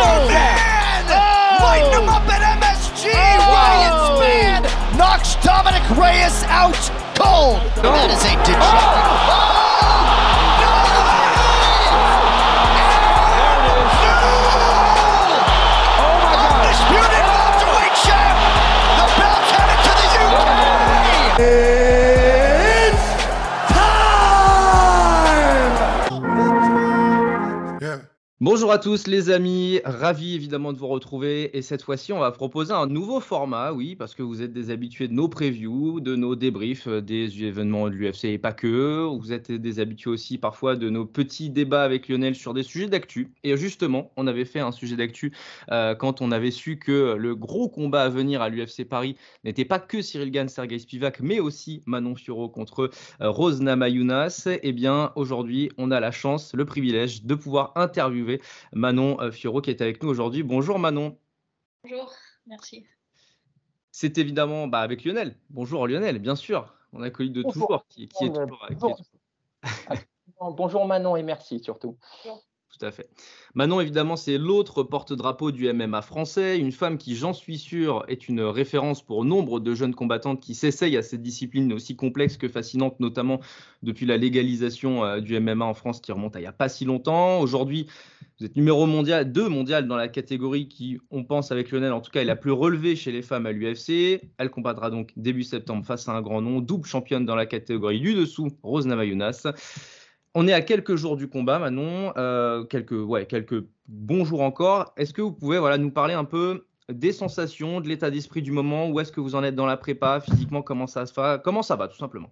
Oh, that's it! Oh, Lighten him up at MSG! Oh. Ryan Span knocks Dominic Reyes out cold. That is a dejected. Bonjour à tous les amis, ravi évidemment de vous retrouver et cette fois-ci on va proposer un nouveau format, oui, parce que vous êtes des habitués de nos previews, de nos débriefs euh, des événements de l'UFC et pas que, vous êtes des habitués aussi parfois de nos petits débats avec Lionel sur des sujets d'actu. Et justement, on avait fait un sujet d'actu euh, quand on avait su que le gros combat à venir à l'UFC Paris n'était pas que Cyril Gann, Sergei Spivak, mais aussi Manon Fiorot contre euh, Rose Namajunas. Eh bien aujourd'hui, on a la chance, le privilège de pouvoir interviewer Manon euh, Fiorot qui est avec nous aujourd'hui. Bonjour Manon. Bonjour, merci. C'est évidemment bah, avec Lionel. Bonjour Lionel, bien sûr. On a connu de Bonjour. toujours, qui, qui est Bonjour. toujours qui est Bonjour. toujours- Bonjour Manon et merci surtout. Tout à fait. Manon, évidemment, c'est l'autre porte-drapeau du MMA français, une femme qui, j'en suis sûr, est une référence pour nombre de jeunes combattantes qui s'essayent à cette discipline aussi complexe que fascinante, notamment depuis la légalisation euh, du MMA en France qui remonte à il n'y a pas si longtemps. Aujourd'hui, vous êtes numéro mondial, 2 mondial dans la catégorie qui, on pense avec Lionel, en tout cas, est la plus relevée chez les femmes à l'UFC. Elle combattra donc début septembre face à un grand nom, double championne dans la catégorie du dessous, Rose Namajunas. On est à quelques jours du combat, Manon, euh, quelques, ouais, quelques bons jours encore. Est-ce que vous pouvez voilà, nous parler un peu des sensations, de l'état d'esprit du moment? Où est-ce que vous en êtes dans la prépa? Physiquement, comment ça se fait Comment ça va, tout simplement?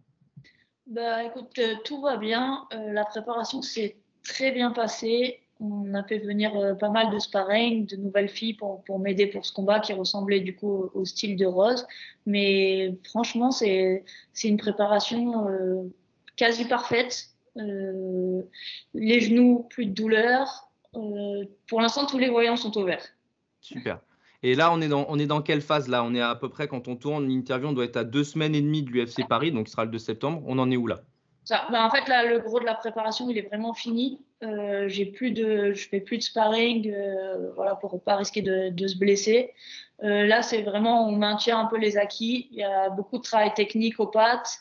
Bah écoute, euh, tout va bien. Euh, la préparation s'est très bien passée. On a fait venir euh, pas mal de sparring, de nouvelles filles pour, m'aider pour ce combat qui ressemblait du coup au, style de Rose. Mais franchement, c'est une préparation euh, quasi parfaite. Euh, les genoux, plus de douleur. Pour l'instant, tous les voyants sont au vert. Super. Et là, on est, dans, quelle phase là? On est à peu près, quand on tourne l'interview, on doit être à deux semaines et demie de l'UFC Paris, donc ce sera le 2 septembre. On en est où là? Bah, en fait, là, le gros de la préparation, il est vraiment fini. Euh, j'ai plus de, je fais plus de sparring, euh, voilà, pour pas risquer de, se blesser. Euh, là, c'est vraiment, on maintient un peu les acquis. Il y a beaucoup de travail technique aux pattes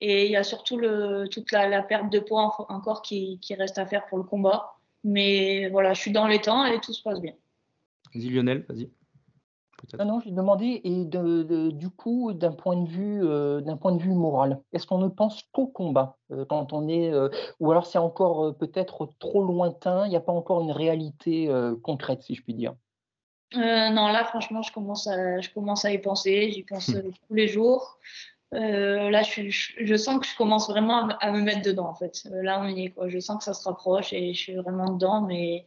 et il y a surtout toute la, perte de poids en- encore qui, qui reste à faire pour le combat. Mais voilà, je suis dans les temps et tout se passe bien. Vas-y Lionel, vas-y. Peut-être. Non, non, j'ai demandé et de- de- du coup d'un point de vue euh, d'un point de vue moral, est-ce qu'on ne pense qu'au combat euh, quand on est euh, ou alors c'est encore euh, peut-être trop lointain, il n'y a pas encore une réalité euh, concrète si je puis dire? Euh, non, là, franchement, je commence à, je commence à y penser. J'y pense euh, tous les jours. Euh, là, je, suis- je, je sens que je commence vraiment à, me- à me mettre dedans, en fait. Là, on y est, quoi. Je sens que ça se rapproche et je suis vraiment dedans. Mais,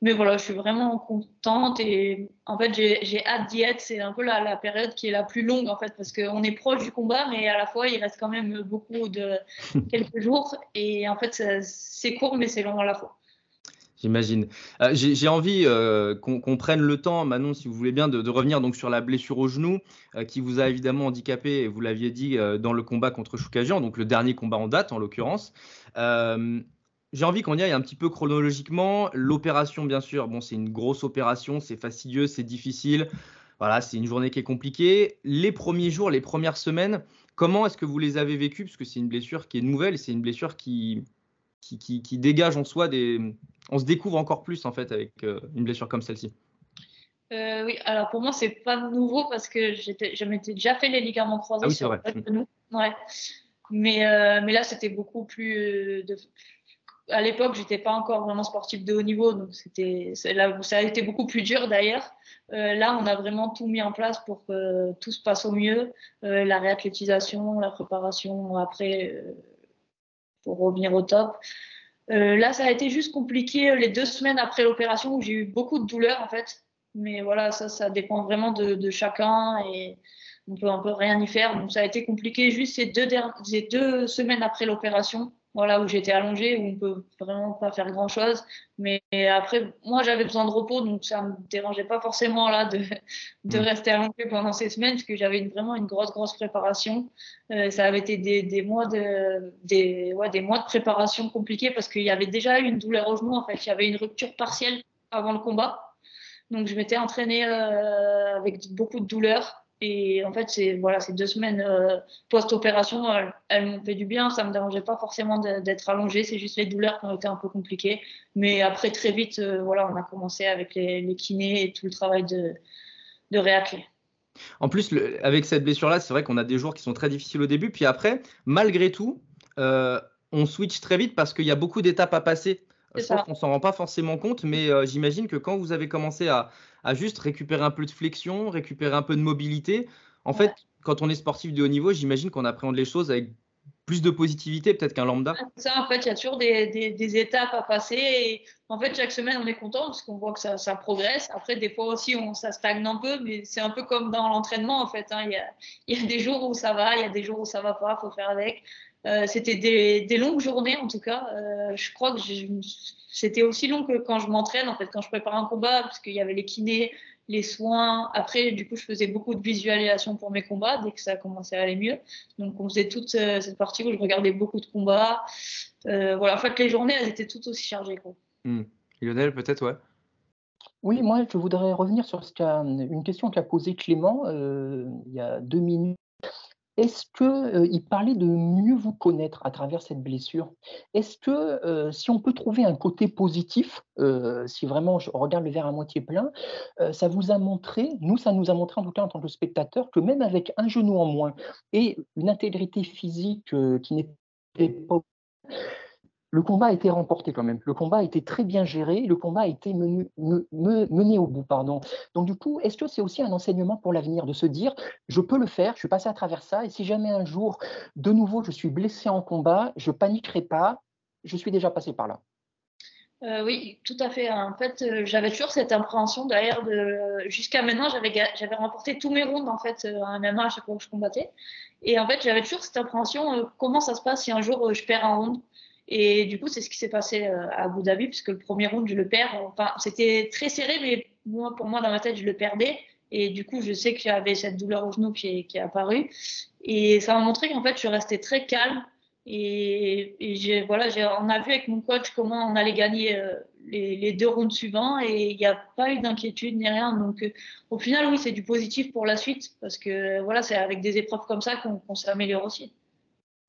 mais voilà, je suis vraiment contente et en fait, j'ai hâte d'y être. C'est un peu la, la période qui est la plus longue, en fait, parce qu'on est proche du combat, mais à la fois, il reste quand même beaucoup de quelques jours. Et en fait, c'est court, mais c'est long à la fois. J'imagine. Euh, J'ai envie euh, qu'on prenne le temps, Manon, si vous voulez bien, de, de revenir donc sur la blessure au genou euh, qui vous a évidemment handicapé, et vous l'aviez dit, dans le combat contre Choukagian, donc le dernier combat en date en l'occurrence. J'ai envie qu'on y aille un petit peu chronologiquement. L'opération, bien sûr, bon, c'est une grosse opération, c'est fastidieux, c'est difficile. Voilà, c'est une journée qui est compliquée. Les premiers jours, les premières semaines, comment est-ce que vous les avez vécues? Parce que c'est une blessure qui est nouvelle, c'est une blessure qui, qui, qui, qui dégage en soi des. On se découvre encore plus en fait avec euh, une blessure comme celle-ci. Euh, oui, alors pour moi, c'est pas nouveau parce que je m'étais déjà fait les ligaments croisés Ah oui, c'est sur vrai. le genou. Ouais. Mais, euh, mais là, c'était beaucoup plus. De... À l'époque, j'étais pas encore vraiment sportif de haut niveau, donc ça a été beaucoup plus dur d'ailleurs. Euh, là, on a vraiment tout mis en place pour que tout se passe au mieux. Euh, la réathlétisation, la préparation après euh, pour revenir au top. là, ça a été juste compliqué les deux semaines après l'opération où j'ai eu beaucoup de douleurs en fait. Mais voilà, ça, ça dépend vraiment de, de chacun et on peut, on peut rien y faire. Donc ça a été compliqué juste ces deux, ces deux semaines après l'opération voilà, où j'étais allongée, où on peut vraiment pas faire grand chose. Mais après, moi, j'avais besoin de repos, donc ça me dérangeait pas forcément là de, de mm. rester allongée pendant ces semaines, parce que j'avais vraiment une grosse, grosse préparation. Euh, ça avait été des, des, mois de, des, ouais, des mois de préparation compliqués parce qu'il y avait déjà eu une douleur au genou. En fait, il y avait une rupture partielle avant le combat. Donc, je m'étais entraînée euh, avec beaucoup de douleurs. Et en fait, c'est voilà, ces deux semaines euh, post-opération, elles, m'ont fait du bien. Ça me dérangeait pas forcément d'être allongée. C'est juste les douleurs qui ont été un peu compliquées. Mais après, très vite, euh, voilà, on a commencé avec les, kinés et tout le travail de, de réaclé. En plus, avec cette blessure-là, c'est vrai qu'on a des jours qui sont très difficiles au début. Puis après, malgré tout, euh, on switch très vite parce qu'il y a beaucoup d'étapes à passer. Je pense qu'on s'en rend pas forcément compte, mais j'imagine que quand vous avez commencé à, à juste récupérer un peu de flexion, récupérer un peu de mobilité. En fait, quand on est sportif de haut niveau, j'imagine qu'on appréhende les choses avec plus de positivité peut-être qu'un lambda. Ça, en fait, il y a toujours des, des, étapes à passer. Et en fait, chaque semaine, on est content parce qu'on voit que ça, ça, progresse. Après, des fois aussi, on, ça stagne un peu, mais c'est un peu comme dans l'entraînement, en fait. Hein. Il, y a, il, y a, des jours où ça va, il y a des jours où ça va pas, il faut faire avec. Euh, C'était des, des, longues journées, en tout cas. Euh, je crois que c'était aussi long que quand je m'entraîne, en fait, quand je prépare un combat, parce qu'il y avait les kinés, les soins. Après, du coup, je faisais beaucoup de visualisation pour mes combats dès que ça commençait à aller mieux. Donc, on faisait toute euh, cette partie où je regardais beaucoup de combats. Euh, voilà, en fait, les journées, elles étaient toutes aussi chargées. Quoi. Hmm. Lionel, peut-être, ouais. Oui, moi, je voudrais revenir sur ce une question qu'a posée Clément euh, il y a deux minutes. Est-ce qu'il euh, parlait de mieux vous connaître à travers cette blessure. Est-ce que euh, si on peut trouver un côté positif, euh, si vraiment je regarde le verre à moitié plein, ça vous a montré, nous ça nous a montré en tout cas en tant que spectateur, que même avec un genou en moins et une intégrité physique qui n'était pas le combat a été remporté quand même. Le combat a été très bien géré. Le combat a été mené, au bout. Pardon. Donc du coup, est-ce que c'est aussi un enseignement pour l'avenir de se dire, je peux le faire, je suis passé à travers ça, et si jamais un jour, de nouveau, je suis blessé en combat, je paniquerai pas, je suis déjà passé par là? Euh, oui, tout à fait. En fait, euh, j'avais toujours cette appréhension d'ailleurs de jusqu'à maintenant, j'avais remporté tous mes rounds en fait euh, à MMA à chaque fois que je combattais. Et en fait, j'avais toujours cette appréhension comment ça se passe si un jour je perds un round? Et du coup, c'est ce qui s'est passé euh, à Abu Dhabi, puisque le premier round, je le perds. Enfin, c'était très serré, mais moi, pour moi, dans ma tête, je le perdais. Et du coup, je sais que j'avais cette douleur au genou qui est, apparue. Et ça m'a montré qu'en fait, je restée très calme. Et, voilà, on a vu avec mon coach comment on allait gagner euh, les, les, deux rounds suivants. Et il n'y a pas eu d'inquiétude ni rien. Donc, euh, au final, oui, c'est du positif pour la suite. Parce que voilà, c'est avec des épreuves comme ça qu'on s'améliore aussi.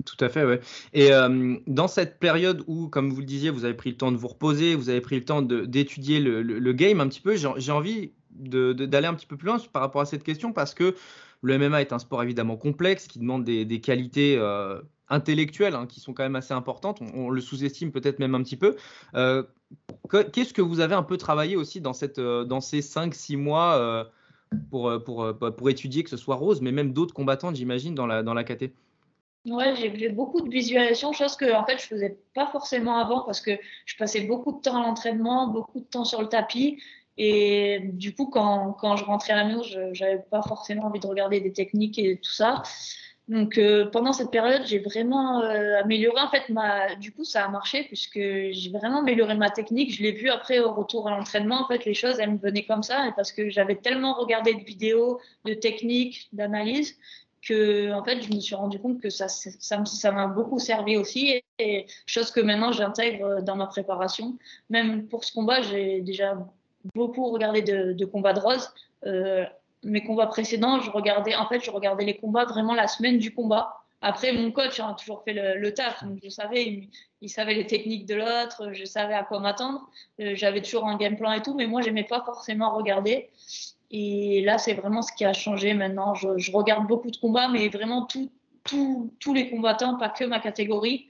Tout à fait, ouais. Et euh, dans cette période où, comme vous le disiez, vous avez pris le temps de vous reposer, vous avez pris le temps d'étudier le, game un petit peu, j'ai envie d'aller un petit peu plus loin par rapport à cette question parce que le MMA est un sport évidemment complexe qui demande des, qualités euh, intellectuelles hein, qui sont quand même assez importantes. On, le sous-estime peut-être même un petit peu. Euh, Qu'est-ce que vous avez un peu travaillé aussi dans, ces 5-6 mois pour, étudier que ce soit Rose, mais même d'autres combattants, j'imagine, dans la, dans la KT Ouais, j'ai fait beaucoup de visualisation, chose que en fait je faisais pas forcément avant parce que je passais beaucoup de temps à l'entraînement, beaucoup de temps sur le tapis. Et du coup, quand, quand je rentrais à la maison, je n'avais pas forcément envie de regarder des techniques et tout ça. Donc euh, pendant cette période, j'ai vraiment euh, amélioré. En fait, ma, du coup, ça a marché puisque j'ai vraiment amélioré ma technique. Je l'ai vu après au retour à l'entraînement. En fait, les choses, elles me venaient comme ça et parce que j'avais tellement regardé de vidéos, de techniques, d'analyse que en fait je me suis rendu compte que ça ça m'a beaucoup servi aussi et, chose que maintenant j'intègre dans ma préparation. Même pour ce combat j'ai déjà beaucoup regardé de, de combats de rose. Euh, mes combats précédents je regardais en fait je regardais les combats vraiment la semaine du combat. Après mon coach a toujours fait le, le taf donc je savais il, savait les techniques de l'autre je savais à quoi m'attendre. Euh, j'avais toujours un game plan et tout mais moi j'aimais pas forcément regarder et là, c'est vraiment ce qui a changé maintenant. Je, regarde beaucoup de combats, mais vraiment tous les combattants, pas que ma catégorie.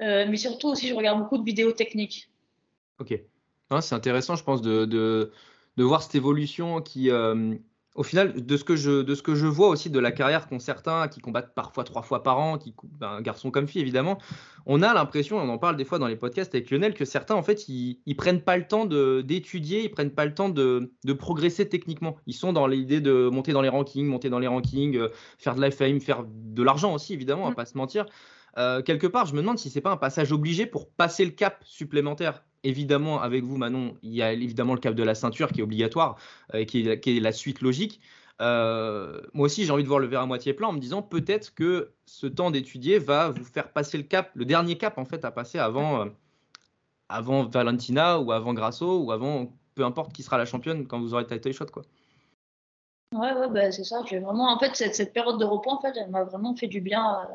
Euh, mais surtout aussi, je regarde beaucoup de vidéos techniques. Ok. c'est intéressant, je pense, de, voir cette évolution qui, euh, au final, de ce, que je, de ce que je vois aussi de la carrière qu'ont certains qui combattent parfois trois fois par an, qui ben, garçon comme fille évidemment, on a l'impression, on en parle des fois dans les podcasts avec Lionel, que certains en fait ils, ils prennent pas le temps d'étudier, ils prennent pas le temps de, de, progresser techniquement. Ils sont dans l'idée de monter dans les rankings, monter dans les rankings, euh, faire de la fame, faire de l'argent aussi évidemment, va mm. pas se mentir. Euh, quelque part, je me demande si c'est pas un passage obligé pour passer le cap supplémentaire évidemment, avec vous, Manon, il y a évidemment le cap de la ceinture qui est obligatoire et euh, qui, est, la suite logique. Euh, moi aussi, j'ai envie de voir le verre à moitié plein en me disant peut-être que ce temps d'étudier va vous faire passer le cap, le dernier cap en fait à passer avant, euh, avant Valentina ou avant Grasso ou avant peu importe qui sera la championne quand vous aurez title shot quoi. Ouais, bah, c'est ça. J'ai vraiment en fait cette, période de repos en fait, elle m'a vraiment fait du bien.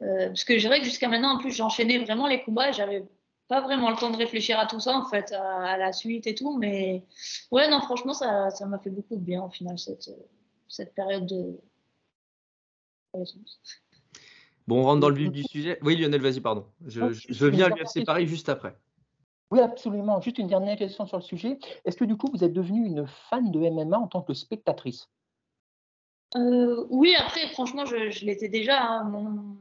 parce que je dirais que jusqu'à maintenant, en plus, j'enchaînais vraiment les combats. J'avais pas vraiment le temps de réfléchir à tout ça, en fait, à, la suite et tout. Mais ouais, non, franchement, ça, ça m'a fait beaucoup de bien, au final, cette, cette période de. Bon, on rentre dans le vif du sujet. Oui, Lionel, vas-y, pardon. Je, je, viens à l'UFC Paris juste après. Oui, absolument. Juste une dernière question sur le sujet. Est-ce que du coup, vous êtes devenue une fan de MMA en tant que spectatrice? Euh, Oui, après, franchement, je, je l'étais déjà. Hein. Mon,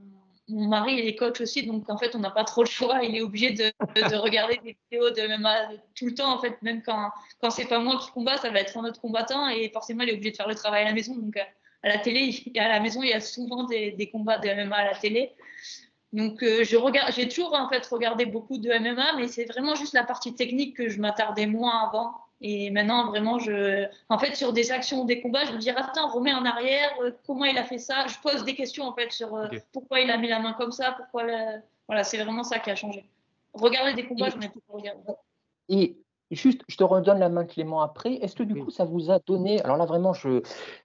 mon mari est coach aussi, donc en fait, on n'a pas trop le choix. Il est obligé de, de, regarder des vidéos de MMA tout le temps. En fait, même quand, quand c'est pas moi qui combat, ça va être un autre combattant et forcément, il est obligé de faire le travail à la maison. Donc, à la télé, à la maison, il y a souvent des, des combats de MMA à la télé. Donc, euh, je regarde, j'ai toujours en fait regardé beaucoup de MMA, mais c'est vraiment juste la partie technique que je m'attardais moins avant. Et maintenant, vraiment, je, en fait, sur des actions, des combats, je me dis, attends, remets en arrière, euh, comment il a fait ça Je pose des questions, en fait, sur euh, pourquoi il a mis la main comme ça, pourquoi. Voilà, c'est vraiment ça qui a changé. Regarder des combats, je n'ai pas regardé. Et juste, je te redonne la main, Clément, après. Est-ce que du coup, ça vous a donné, alors là, vraiment, je,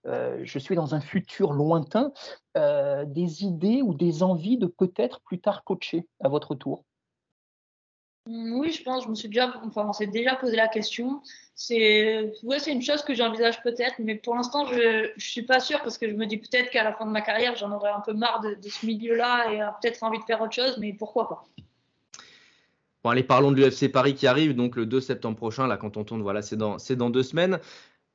euh, je suis dans un futur lointain, des idées ou des envies de peut-être plus tard coacher à votre tour? Oui, je pense, je me suis déjà, enfin, on s'est déjà posé la question. C'est, une chose que j'envisage peut-être, mais pour l'instant, je, ne suis pas sûre parce que je me dis peut-être qu'à la fin de ma carrière, j'en aurai un peu marre de, ce milieu-là et peut-être envie de faire autre chose, mais pourquoi pas. Bon, allez, parlons de l'UFC Paris qui arrive, donc le 2 septembre prochain, là, quand on tourne, voilà, c'est dans, c'est dans deux semaines.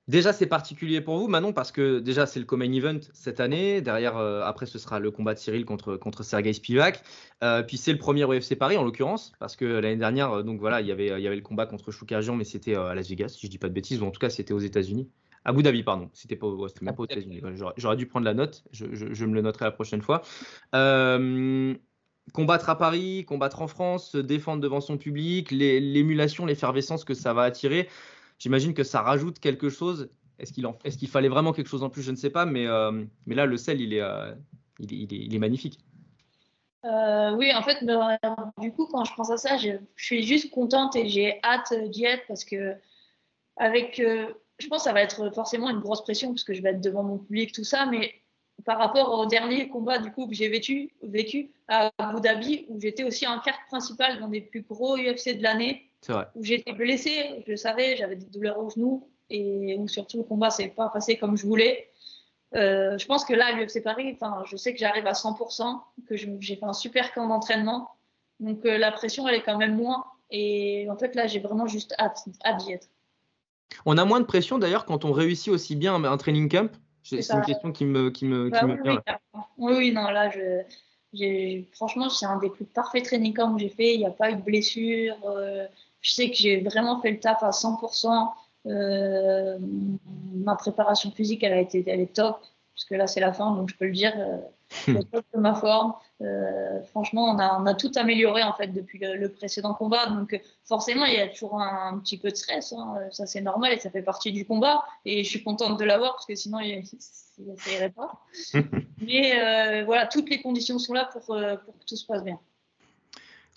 Déjà, c'est particulier pour vous, Manon, parce que déjà, c'est le co event cette année. Derrière, euh, après, ce sera le combat de Cyril contre, contre Sergei Spivak. Euh, puis c'est le premier UFC Paris, en l'occurrence, parce que l'année dernière, euh, donc voilà, il y avait, il y avait le combat contre Choukagian, mais c'était à Las Vegas, si je dis pas de bêtises, ou en tout cas, c'était aux États-Unis. Abu Dhabi, pardon. C'était pas, aux États-Unis. J'aurais dû prendre la note. Je, je, me le noterai la prochaine fois. combattre à Paris, combattre en France, se défendre devant son public, l'émulation, l'effervescence que ça va attirer. J'imagine que ça rajoute quelque chose. Est-ce qu'il fallait vraiment quelque chose en plus? Je ne sais pas, mais, euh, là, le sel, il est, euh, magnifique. Euh, oui, en fait, du coup, quand je pense à ça, je, suis juste contente et j'ai hâte d'y être parce que, avec, je pense que ça va être forcément une grosse pression parce que je vais être devant mon public, tout ça, mais par rapport au dernier combat du coup que j'ai vécu, vécu à Abu Dhabi, où j'étais aussi en carte principale dans des plus gros UFC de l'année, où j'étais blessée, je le savais, j'avais des douleurs au genou et où surtout le combat s'est pas passé comme je voulais. Euh, je pense que là, l'UFC Paris, je sais que j'arrive à 100%, que j'ai fait un super camp d'entraînement. Donc euh, la pression, elle est quand même moins. Et en fait, là, j'ai vraiment juste hâte, d'y être. On a moins de pression d'ailleurs quand on réussit aussi bien un training camp. C'est une question qui me, qui me, bah oui, vient. Oui, oui, non, là, je, franchement, c'est un des plus parfaits training camps que j'ai fait. Il n'y a pas eu de blessure. Euh, je sais que j'ai vraiment fait le taf à 100%. Euh, ma préparation physique, elle, a été, elle est top, parce que là, c'est la fin, donc je peux le dire. Euh, le top de ma forme. Euh, franchement, on a, on a, tout amélioré en fait depuis le, précédent combat. Donc forcément, il y a toujours un, petit peu de stress. Hein. Ça, c'est normal et ça fait partie du combat. Et je suis contente de l'avoir parce que sinon, il, ça irait pas. Mais voilà, toutes les conditions sont là pour, pour que tout se passe bien.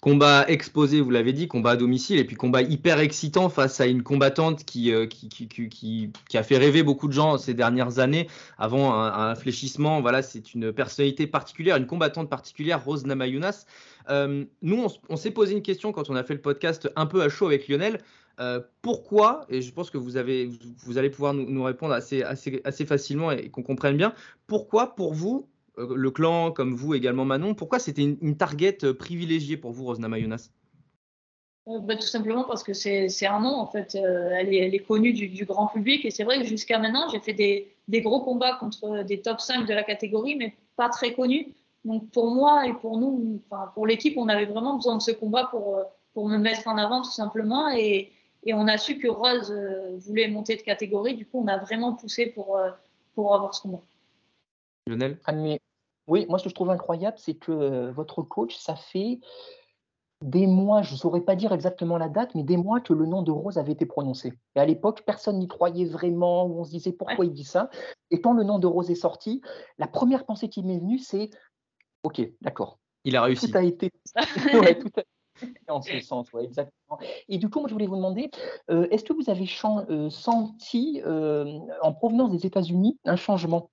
Combat exposé, vous l'avez dit, combat à domicile, et puis combat hyper excitant face à une combattante qui, euh, qui, qui, qui, qui a fait rêver beaucoup de gens ces dernières années. Avant un, fléchissement, voilà, c'est une personnalité particulière, une combattante particulière, Rose Namayunas. Euh, nous, on, s'est posé une question quand on a fait le podcast un peu à chaud avec Lionel. Euh, pourquoi, et je pense que vous, avez, vous allez pouvoir nous, nous répondre assez, assez, assez facilement et qu'on comprenne bien, pourquoi pour vous le clan, comme vous également Manon, pourquoi c'était une, target euh, privilégiée pour vous, Rosna Mayunas bah, tout simplement parce que c'est un nom, en fait. elle, est, elle, est, connue du, du grand public. Et c'est vrai que jusqu'à maintenant, j'ai fait des, des, gros combats contre des top 5 de la catégorie, mais pas très connus. Donc pour moi et pour nous, enfin, pour l'équipe, on avait vraiment besoin de ce combat pour, pour me mettre en avant, tout simplement. Et, et on a su que Rose voulait monter de catégorie. Du coup, on a vraiment poussé pour, pour avoir ce combat. Lionel? Oui, moi ce que je trouve incroyable, c'est que euh, votre coach, ça fait des mois, je ne saurais pas dire exactement la date, mais des mois que le nom de Rose avait été prononcé. Et à l'époque, personne n'y croyait vraiment, ou on se disait pourquoi il dit ça. Et quand le nom de Rose est sorti, la première pensée qui m'est venue, c'est OK, d'accord. Il a réussi. Tout a été. ouais, tout a en ce sens, ouais, exactement. Et du coup, moi, je voulais vous demander, euh, est-ce que vous avez euh, senti, euh, en provenance des États-Unis, un changement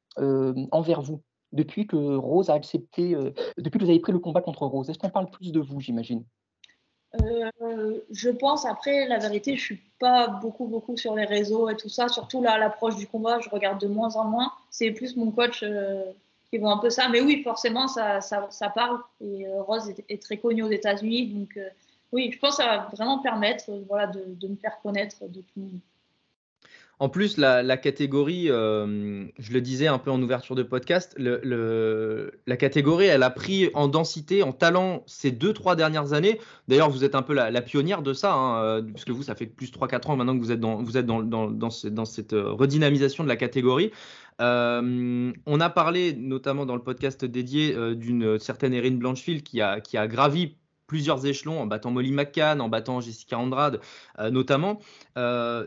envers vous? Depuis que Rose a accepté, depuis que vous avez pris le combat contre Rose Est-ce qu'on parle plus de vous, j'imagine? Je pense, après, la vérité, je suis pas beaucoup, beaucoup sur les réseaux et tout ça. Surtout là, l'approche du combat, je regarde de moins en moins. C'est plus mon coach qui vont un peu ça. Mais oui, forcément, ça, ça, ça parle. Et euh, Rose est, très connue aux États-Unis. Donc, euh, oui, je pense que ça va vraiment permettre euh, voilà, de, me faire connaître de tout le monde. En plus, la, catégorie, je le disais un peu en ouverture de podcast, la catégorie, elle a pris en densité, en talent ces deux, trois dernières années. D'ailleurs, vous êtes un peu la, pionnière de ça, hein, puisque vous, ça fait plus de 3-4 ans maintenant que vous êtes dans, vous êtes dans, dans, dans, cette redynamisation de la catégorie. Euh, on a parlé notamment dans le podcast dédié euh, d'une certaine Erin Blanchfield qui a, qui a gravi plusieurs échelons en battant Molly McCann, en battant Jessica Andrade euh, notamment.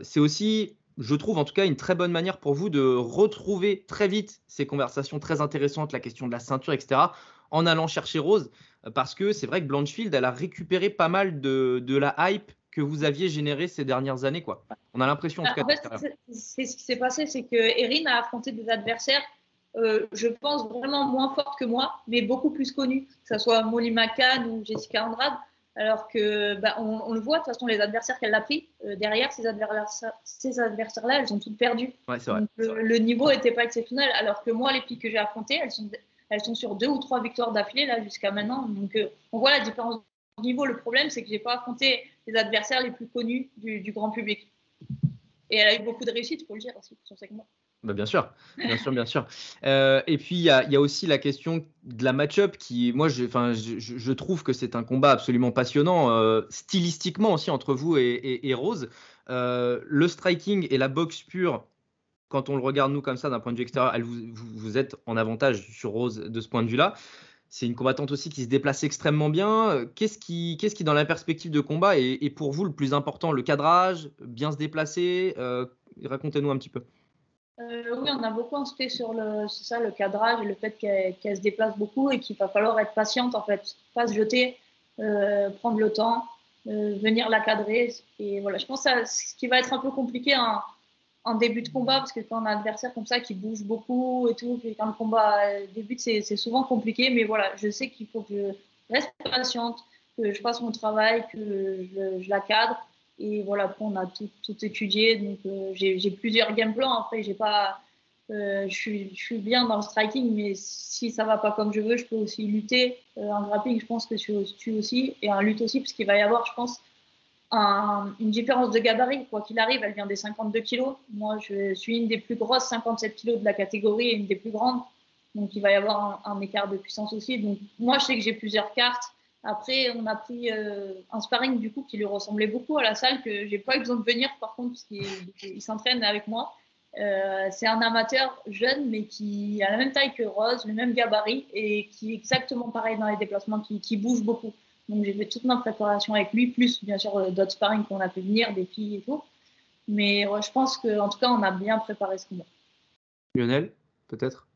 c'est aussi je trouve en tout cas une très bonne manière pour vous de retrouver très vite ces conversations très intéressantes, la question de la ceinture, etc., en allant chercher Rose, parce que c'est vrai que Blanchfield, elle a récupéré pas mal de, de la hype que vous aviez généré ces dernières années. Quoi. On a l'impression en tout cas. c'est ce qui s'est passé, c'est que Erin a affronté des adversaires, euh, je pense, vraiment moins fortes que moi, mais beaucoup plus connus, que ce soit Molly McCann ou Jessica Andrade. Alors que, bah, on, le voit, de toute façon, les adversaires qu'elle a pris, euh, derrière, ces adversaires-là, ces adversaires elles ont toutes perdu. Ouais, vrai, le, niveau n'était pas exceptionnel. Alors que moi, les filles que j'ai affrontées, elles sont, elles sont sur deux ou trois victoires d'affilée là jusqu'à maintenant. Donc, euh, on voit la différence niveau. Le problème, c'est que j'ai pas affronté les adversaires les plus connus du, grand public. Et elle a eu beaucoup de réussite, il faut le dire aussi, son segment. Bah bien sûr, bien sûr, bien sûr. Euh, et puis il y, a, aussi la question de la match-up qui, moi, je, je, trouve que c'est un combat absolument passionnant, euh, stylistiquement aussi entre vous et, Rose. Euh, le striking et la boxe pure, quand on le regarde nous comme ça d'un point de vue extérieur, vous, êtes en avantage sur Rose de ce point de vue-là. C'est une combattante aussi qui se déplace extrêmement bien. Qu'est-ce qui, qu'est-ce qui dans la perspective de combat, est, pour vous le plus important? Le cadrage, bien se déplacer? Racontez-nous un petit peu. Euh, oui, on a beaucoup insisté sur le, ça, le cadrage le fait qu'elle, se déplace beaucoup et qu'il va falloir être patiente en fait, pas se jeter, prendre le temps, venir la cadrer. Et voilà, je pense que ce qui va être un peu compliqué en, en début de combat, parce que quand on a un adversaire comme ça qui bouge beaucoup et tout, puis quand le combat débute, c'est souvent compliqué. Mais voilà, je sais qu'il faut que je reste patiente, que je fasse mon travail, que je, la cadre. Et voilà, après, on a tout, tout étudié. Donc, euh, j'ai plusieurs game plans. Après, j'ai pas. Euh, je, suis, bien dans le striking, mais si ça va pas comme je veux, je peux aussi lutter. Euh, en grappling, je pense que je suis aussi. Et en lutte aussi, parce qu'il va y avoir, je pense, une différence de gabarit. Quoi qu'il arrive, elle vient des 52 kilos. Moi, je suis une des plus grosses, 57 kilos de la catégorie et une des plus grandes. Donc, il va y avoir un, écart de puissance aussi. Donc, moi, je sais que j'ai plusieurs cartes. Après, on a pris euh, un sparring du coup qui lui ressemblait beaucoup à la salle, que j'ai pas eu besoin de venir par contre, parce qu'il s'entraîne avec moi. Euh, c'est un amateur jeune, mais qui a la même taille que Rose, le même gabarit et qui est exactement pareil dans les déplacements, qui, bouge beaucoup. Donc j'ai fait toute ma préparation avec lui, plus bien sûr euh, d'autres sparring qu'on a pu venir, des filles et tout. Mais je pense qu'en tout cas, on a bien préparé ce combat. Lionel, peut-être?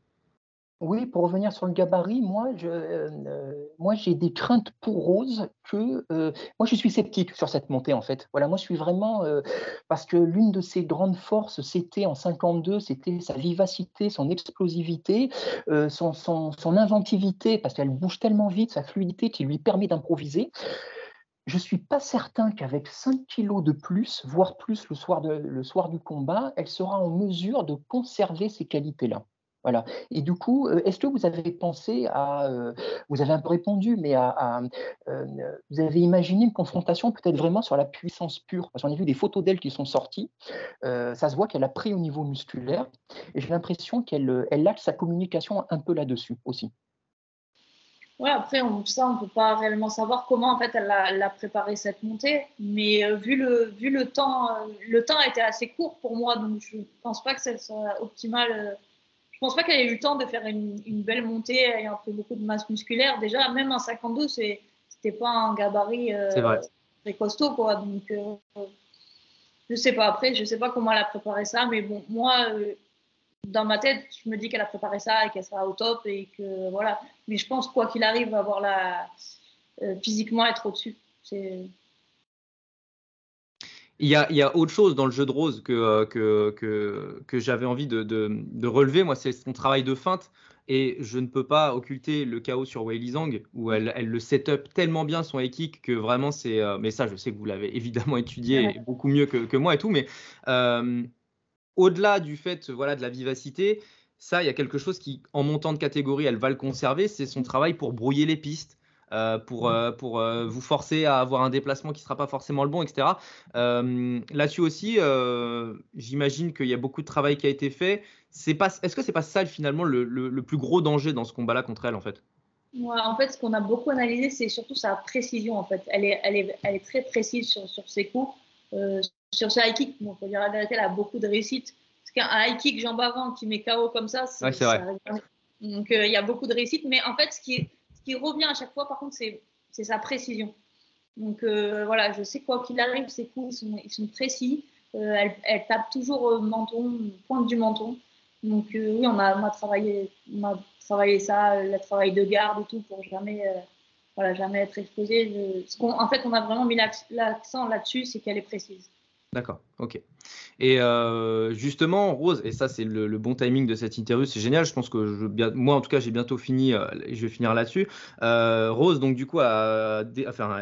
Oui, pour revenir sur le gabarit, moi, euh, moi, j'ai des craintes pour Rose que euh, moi, je suis sceptique sur cette montée en fait. Voilà, moi, je suis vraiment euh, parce que l'une de ses grandes forces, c'était en 52, c'était sa vivacité, son explosivité, son, inventivité, parce qu'elle bouge tellement vite, sa fluidité qui lui permet d'improviser. Je ne suis pas certain qu'avec 5 kilos de plus, voire plus le soir du combat, elle sera en mesure de conserver ces qualités-là. Voilà. Et du coup, euh, est-ce que vous avez pensé à, euh, vous avez un peu répondu, mais à, euh, vous avez imaginé une confrontation peut-être vraiment sur la puissance pure? Parce qu'on a vu des photos d'elle qui sont sorties. ça se voit qu'elle a pris au niveau musculaire, et j'ai l'impression qu'elle elle axe sa communication un peu là-dessus aussi. Ouais, après, on, ça, on ne peut pas réellement savoir comment en fait elle a, préparé cette montée. Mais vu, le, vu le temps, le temps été assez court pour moi, donc je ne pense pas que ça soit optimal pense pas qu'elle ait eu le temps de faire une, belle montée ayant pris beaucoup de masse musculaire. Déjà, même en 52, c'était pas un gabarit euh, très costaud, quoi. Donc, euh, je sais pas. Après, je sais pas comment elle a préparé ça, mais bon, moi, euh, dans ma tête, je me dis qu'elle a préparé ça et qu'elle sera au top et que voilà. Mais je pense quoi qu'il arrive, avoir la physiquement être au-dessus. C'est il y, a, il y, a, autre chose dans le jeu de Rose que, euh, que, que, que j'avais envie de, de, relever. Moi, c'est son travail de feinte. Et je ne peux pas occulter le chaos sur Wei Zhang, où elle, elle le set up tellement bien son équipe que vraiment c'est. Euh, mais ça, je sais que vous l'avez évidemment étudié beaucoup mieux que, que, moi et tout. Mais euh, au-delà du fait voilà, de la vivacité, ça, il y a quelque chose qui, en montant de catégorie, elle va le conserver. C'est son travail pour brouiller les pistes euh, pour, euh, pour euh, vous forcer à avoir un déplacement qui ne sera pas forcément le bon, etc. Là-dessus aussi, j'imagine qu'il y a beaucoup de travail qui a été fait. Est-ce que c'est pas ça finalement le, le, plus gros danger dans ce combat-là contre elle en fait? En fait, ce qu'on a beaucoup analysé, c'est surtout sa précision. En fait, elle est, elle est, elle est très précise sur, sur ses coups, sur ses high kicks. Bon, faut dire la vérité, elle a beaucoup de réussite. Parce qu'un high kick jambe avant qui met KO comme ça, c'est vrai. Donc il y a beaucoup de réussite. Mais en fait, ce qui est qui revient à chaque fois, par contre, c'est sa précision. Donc euh, voilà, je sais quoi qu'il arrive, ses coups ils sont, précis. Euh, elle, tape toujours au menton, pointe du menton. Donc euh, oui, on a, travaillé, ça, le travail de garde et tout pour jamais, voilà, jamais être exposé. en fait, on a vraiment mis l'accent là-dessus, c'est qu'elle est précise. D'accord, ok. Et euh, justement, Rose, et ça c'est le, bon timing de cette interview, c'est génial. Je pense que je, bien, moi en tout cas j'ai bientôt fini euh, je vais finir là-dessus. Euh, Rose donc du coup a,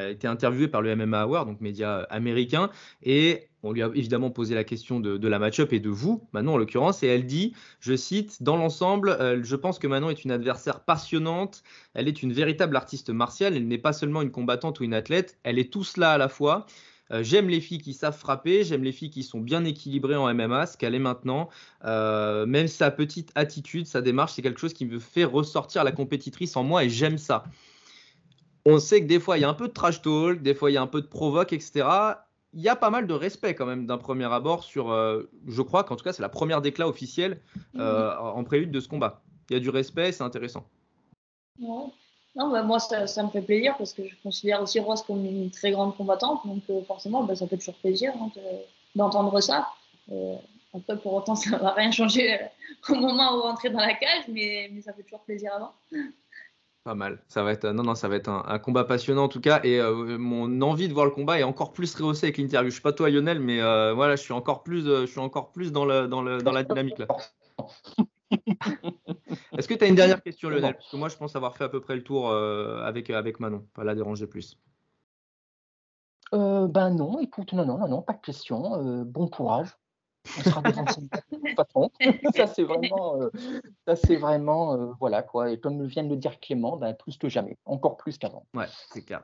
été interviewée par le MMA Award, donc média américain, et on lui a évidemment posé la question de, la match-up et de vous, Manon en l'occurrence, et elle dit, je cite, dans l'ensemble, je pense que Manon est une adversaire passionnante, elle est une véritable artiste martiale, elle n'est pas seulement une combattante ou une athlète, elle est tout cela à la fois. Euh, j'aime les filles qui savent frapper, j'aime les filles qui sont bien équilibrées en MMA, ce qu'elle est maintenant. Euh, même sa petite attitude, sa démarche, c'est quelque chose qui me fait ressortir la compétitrice en moi et j'aime ça. On sait que des fois, il y a un peu de trash talk, des fois, il y a un peu de provoque, etc. Il y a pas mal de respect quand même d'un premier abord sur, euh, je crois qu'en tout cas, c'est la première déclat officielle en prélude de ce combat. Il y a du respect, c'est intéressant. Non, bah, moi, ça, me fait plaisir parce que je considère aussi Rose comme une très grande combattante. Donc, euh, forcément, bah, ça fait toujours plaisir hein, d'entendre ça. Euh, après, pour autant, ça ne va rien changer euh, au moment où on entrer dans la cage, mais, mais, ça fait toujours plaisir avant. Pas mal. Ça va être, non, non, ça va être un, combat passionnant en tout cas. Et mon envie de voir le combat est encore plus rehaussée avec l'interview. Je suis pas toi, Lionel, mais voilà, je suis encore plus, je suis encore plus dans, le, dans, le, dans la dynamique là. Est-ce que tu as une dernière question, Lionel? Parce que moi, je pense avoir fait à peu près le tour euh, avec, avec Manon, pas la déranger plus. Euh, ben non, écoute, non, non, non, non pas de question. Euh, bon courage. On sera devant de façon. ça, c'est vraiment, ça, c'est vraiment voilà quoi. Et comme vient de le dire Clément, ben, plus que jamais, encore plus qu'avant. Ouais, c'est clair.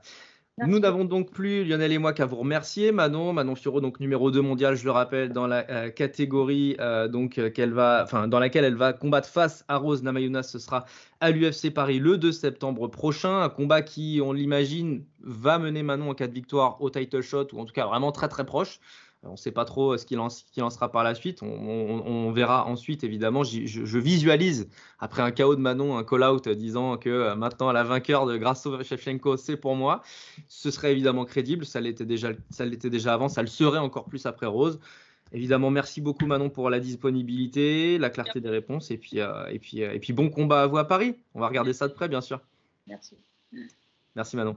Nous n'avons donc plus, Lionel et moi, qu'à vous remercier. Manon, Manon Furo, donc numéro 2 mondial, je le rappelle, dans la euh, catégorie euh, donc, euh, dans laquelle elle va combattre face à Rose Namajunas. Ce sera à l'UFC Paris le 2 septembre prochain. Un combat qui, on l'imagine, va mener Manon en cas de victoire au title shot, ou en tout cas vraiment très très proche. On ne sait pas trop ce qu'il lancera par la suite. On, verra ensuite, évidemment. Je, visualise, après un chaos de Manon, un call-out disant que euh, maintenant la vainqueur de Grasso Shevchenko, c'est pour moi. Ce serait évidemment crédible. Ça l'était déjà, ça déjà avant. Ça le serait encore plus après Rose. Évidemment, merci beaucoup Manon pour la disponibilité, la clarté des réponses. Et puis, euh, et, puis, euh, et puis bon combat à vous à Paris. On va regarder ça de près, bien sûr. Merci. Merci Manon.